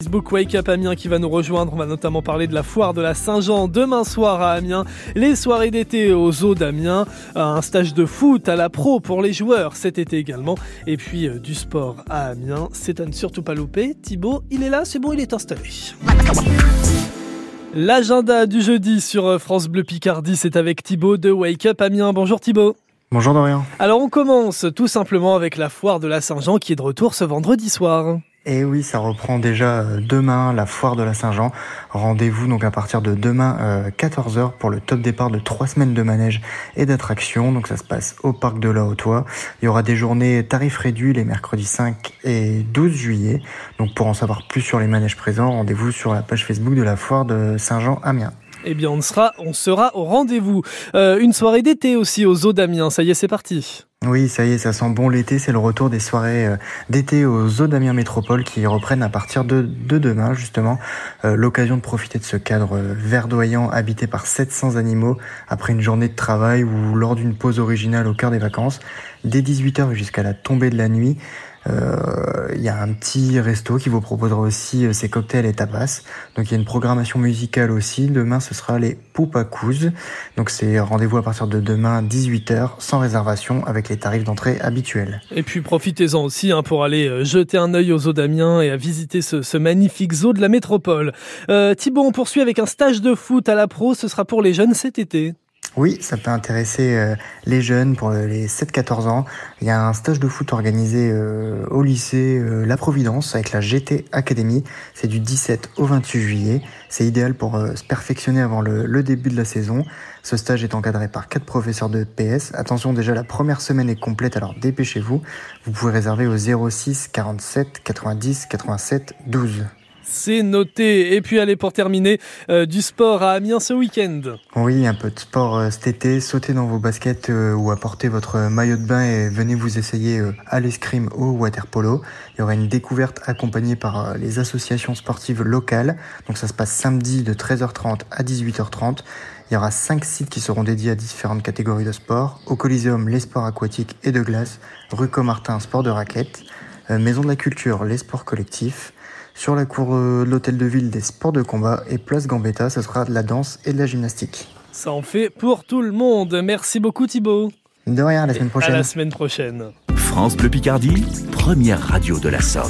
Facebook Wake Up Amiens qui va nous rejoindre. On va notamment parler de la foire de la Saint-Jean demain soir à Amiens, les soirées d'été au zoo d'Amiens, un stage de foot à la pro pour les joueurs cet été également, et puis euh, du sport à Amiens. C'est à ne surtout pas louper. Thibaut, il est là, c'est bon, il est installé. L'agenda du jeudi sur euh, France Bleu Picardie, c'est avec Thibaut de Wake Up Amiens. Bonjour Thibaut. Bonjour Dorian. Alors on commence tout simplement avec la foire de la Saint-Jean qui est de retour ce vendredi soir. Et oui, ça reprend déjà euh, demain la foire de la Saint-Jean. Rendez-vous donc à partir de demain 14h euh, pour le top départ de trois semaines de manège et d'attractions. Donc ça se passe au parc de la Haute-Oie. Il y aura des journées tarifs réduits les mercredis 5 et 12 juillet. Donc pour en savoir plus sur les manèges présents, rendez-vous sur la page Facebook de la foire de Saint-Jean Amiens. Eh bien, on sera, on sera au rendez-vous. Euh, une soirée d'été aussi aux eaux d'Amiens. Ça y est, c'est parti. Oui, ça y est, ça sent bon l'été. C'est le retour des soirées euh, d'été aux eaux d'Amiens Métropole qui reprennent à partir de, demain, justement. Euh, l'occasion de profiter de ce cadre verdoyant habité par 700 animaux après une journée de travail ou lors d'une pause originale au cœur des vacances. Dès 18h jusqu'à la tombée de la nuit, euh, il y a un petit resto qui vous proposera aussi euh, ses cocktails et tapas. Donc il y a une programmation musicale aussi. Demain ce sera les Poupacous. Donc c'est rendez-vous à partir de demain 18h sans réservation avec les tarifs d'entrée habituels. Et puis profitez-en aussi hein, pour aller euh, jeter un œil aux eaux d'Amiens et à visiter ce, magnifique zoo de la métropole. Euh, Thibaut, on poursuit avec un stage de foot à la pro. Ce sera pour les jeunes cet été. Oui, ça peut intéresser euh, les jeunes pour les 7-14 ans. Il y a un stage de foot organisé euh, au lycée euh, La Providence avec la GT Academy. C'est du 17 au 28 juillet. C'est idéal pour se perfectionner avant le, début de la saison. Ce stage est encadré par quatre professeurs de PS. Attention, déjà la première semaine est complète, alors dépêchez-vous. Vous pouvez réserver au 06 47 90 87 12. C'est noté. Et puis allez pour terminer euh, du sport à Amiens ce week-end. Oui, un peu de sport euh, cet été. Sautez dans vos baskets euh, ou apportez votre maillot de bain et venez vous essayer à l'escrime au water polo. Il y aura une découverte accompagnée par les associations sportives locales. Donc ça se passe samedi de 13h30 à 18h30. Il y aura cinq sites qui seront dédiés à différentes catégories de sport. Au Coliseum, les sports aquatiques et de glace. Rue Comartin, sport de raquettes. Maison de la culture, les sports collectifs. Sur la cour euh, de l'hôtel de ville des sports de combat et place Gambetta, ce sera de la danse et de la gymnastique. Ça en fait pour tout le monde. Merci beaucoup Thibaut. De rien, à la semaine prochaine. À la semaine prochaine. France Bleu Picardie, première radio de la Somme.